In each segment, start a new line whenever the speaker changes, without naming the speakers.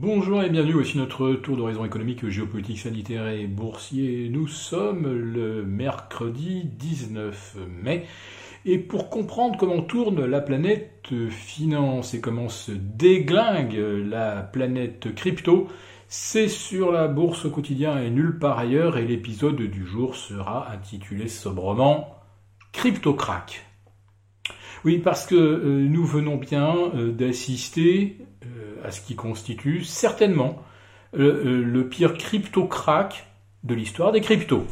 Bonjour et bienvenue, voici notre tour d'horizon économique, géopolitique, sanitaire et boursier. Nous sommes le mercredi 19 mai et pour comprendre comment tourne la planète finance et comment se déglingue la planète crypto, c'est sur la bourse au quotidien et nulle part ailleurs et l'épisode du jour sera intitulé sobrement Crypto Crack. Oui, parce que euh, nous venons bien euh, d'assister à ce qui constitue certainement le pire crypto-crack de l'histoire des cryptos.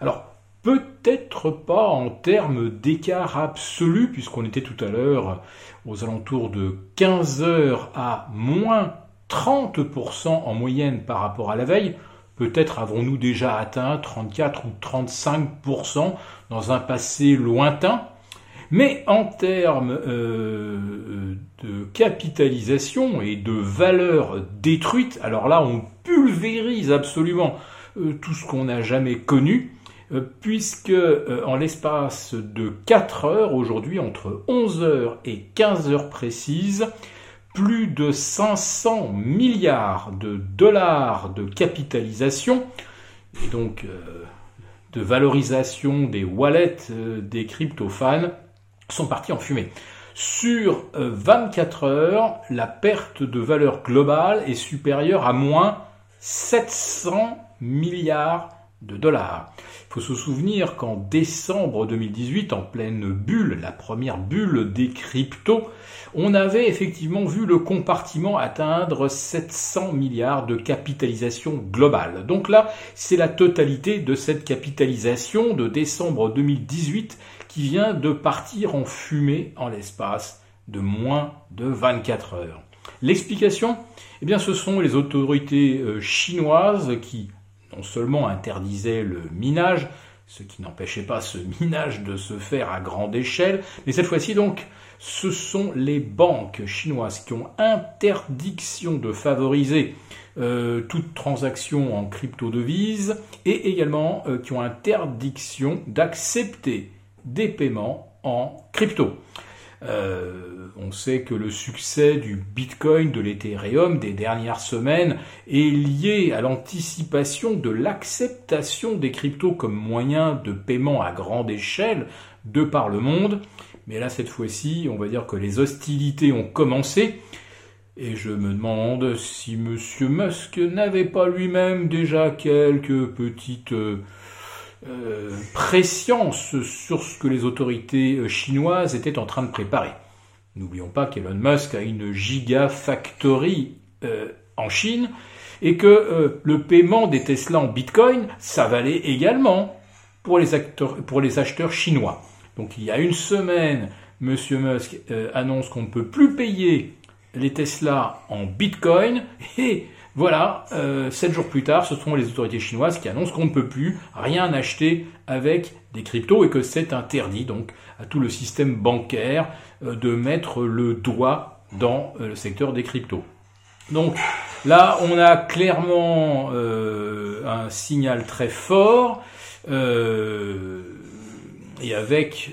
Alors, peut-être pas en termes d'écart absolu, puisqu'on était tout à l'heure aux alentours de 15 heures à moins 30% en moyenne par rapport à la veille. Peut-être avons-nous déjà atteint 34 ou 35% dans un passé lointain. Mais en termes euh, de capitalisation et de valeur détruite, alors là on pulvérise absolument euh, tout ce qu'on n'a jamais connu, euh, puisque en l'espace de 4 heures, aujourd'hui entre 11 heures et 15 heures précises, plus de 500 milliards de dollars de capitalisation, et donc de valorisation des wallets des crypto-fans, sont partis en fumée. Sur 24 euh, heures, la perte de valeur globale est supérieure à moins 700 milliards de dollars. Il faut se souvenir qu'en décembre 2018, en pleine bulle, la première bulle des cryptos, on avait effectivement vu le compartiment atteindre 700 milliards de capitalisation globale. Donc là, c'est la totalité de cette capitalisation de décembre 2018 qui vient de partir en fumée en l'espace de moins de 24 heures. L'explication? Eh bien, ce sont les autorités euh, chinoises qui non seulement interdisaient le minage, ce qui n'empêchait pas ce minage de se faire à grande échelle, mais cette fois-ci donc, ce sont les banques chinoises qui ont interdiction de favoriser euh, toute transaction en crypto-devise et également euh, qui ont interdiction d'accepter des paiements en crypto. Euh, on sait que le succès du Bitcoin, de l'Ethereum des dernières semaines est lié à l'anticipation de l'acceptation des cryptos comme moyen de paiement à grande échelle de par le monde. Mais là, cette fois-ci, on va dire que les hostilités ont commencé. Et je me demande si M. Musk n'avait pas lui-même déjà quelques petites euh, euh, sur ce que les autorités euh, chinoises étaient en train de préparer. N'oublions pas qu'Elon Musk a une gigafactory euh, en Chine et que le paiement des Tesla en Bitcoin, ça valait également pour les, acteurs, pour les acheteurs chinois. Donc il y a une semaine, M. Musk annonce qu'on ne peut plus payer les Tesla en Bitcoin et voilà, euh, sept jours plus tard, ce sont les autorités chinoises qui annoncent qu'on ne peut plus rien acheter avec des cryptos et que c'est interdit donc à tout le système bancaire euh, de mettre le doigt dans euh, le secteur des cryptos. Donc là, on a clairement un signal très fort et avec,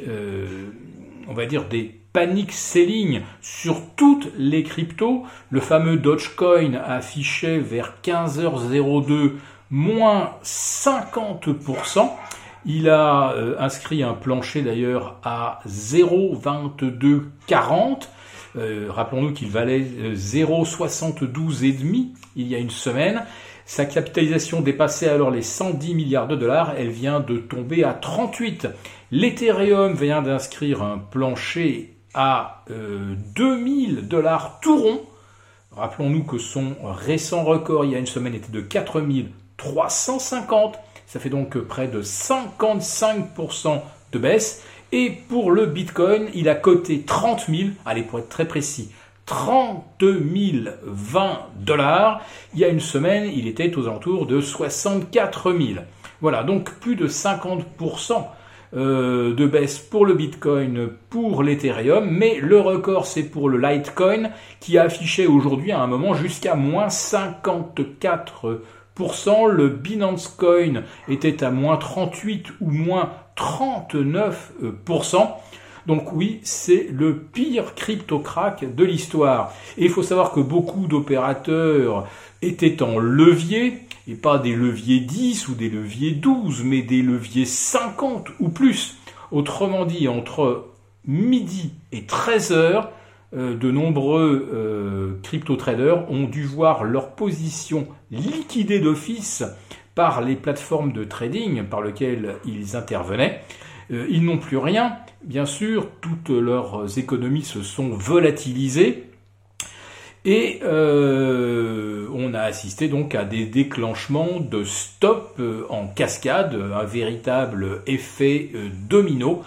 on va dire, des panic selling sur toutes les cryptos. Le fameux Dogecoin affichait vers 15h02 moins 50%. Il a euh, inscrit un plancher d'ailleurs à 0,2240. Euh, rappelons-nous qu'il valait 0,72,5 euh, il y a une semaine. Sa capitalisation dépassait alors les 110 milliards de dollars, elle vient de tomber à 38. L'Ethereum vient d'inscrire un plancher à 2000 euh, dollars tout rond. Rappelons-nous que son récent record il y a une semaine était de 4350. Ça fait donc près de 55% de baisse. Et pour le Bitcoin, il a coté 30 000, allez pour être très précis, 30 020 dollars. Il y a une semaine, il était aux alentours de 64 000. Voilà, donc plus de 50% euh, de baisse pour le Bitcoin, pour l'Ethereum, mais le record c'est pour le Litecoin qui a affiché aujourd'hui à un moment jusqu'à moins 54%. Le Binance Coin était à moins 38 ou moins 39%. Donc oui, c'est le pire crypto-crack de l'histoire. Et il faut savoir que beaucoup d'opérateurs étaient en levier, et pas des leviers 10 ou des leviers 12, mais des leviers 50 ou plus. Autrement dit, entre midi et 13 heures, euh, de nombreux euh, crypto-traders ont dû voir leur position liquidée d'office par les plateformes de trading par lesquelles ils intervenaient. Euh, ils n'ont plus rien. Bien sûr, toutes leurs économies se sont volatilisées. Et on a assisté donc à des déclenchements de stop en cascade, un véritable effet domino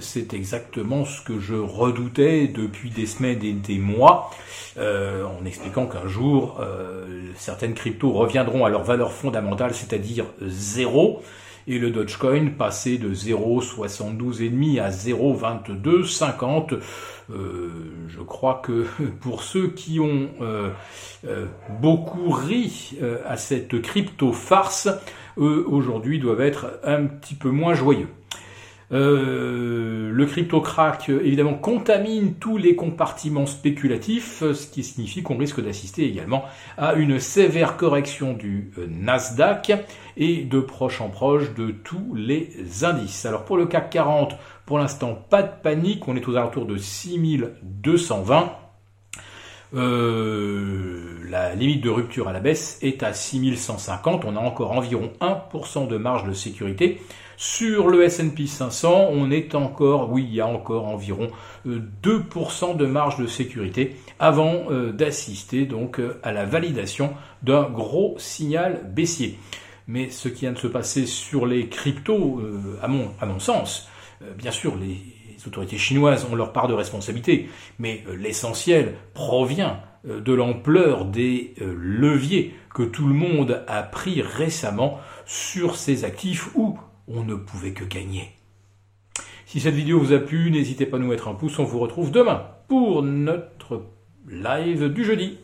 c'est exactement ce que je redoutais depuis des semaines et des mois, euh, en expliquant qu'un jour, euh, certaines cryptos reviendront à leur valeur fondamentale, c'est-à-dire zéro, et le Dogecoin passé de 0,72,5 à 0,2250. Euh, je crois que pour ceux qui ont beaucoup ri à cette crypto farce, eux aujourd'hui doivent être un petit peu moins joyeux. Euh, le crypto crack, évidemment, contamine tous les compartiments spéculatifs, ce qui signifie qu'on risque d'assister également à une sévère correction du euh, Nasdaq et de proche en proche de tous les indices. Alors pour le CAC 40, pour l'instant, pas de panique, on est aux alentours de 6220. Euh, la limite de rupture à la baisse est à 6150. On a encore environ 1% de marge de sécurité. Sur le S&P 500, on est encore, oui, il y a encore environ 2% euh, de marge de sécurité avant euh, d'assister donc à la validation d'un gros signal baissier. Mais ce qui vient de se passer sur les cryptos, à mon sens, bien sûr, les autorités chinoises ont leur part de responsabilité, mais l'essentiel provient de l'ampleur des leviers que tout le monde a pris récemment sur ces actifs ou on ne pouvait que gagner. Si cette vidéo vous a plu, n'hésitez pas à nous mettre un pouce, on vous retrouve demain pour notre live du jeudi.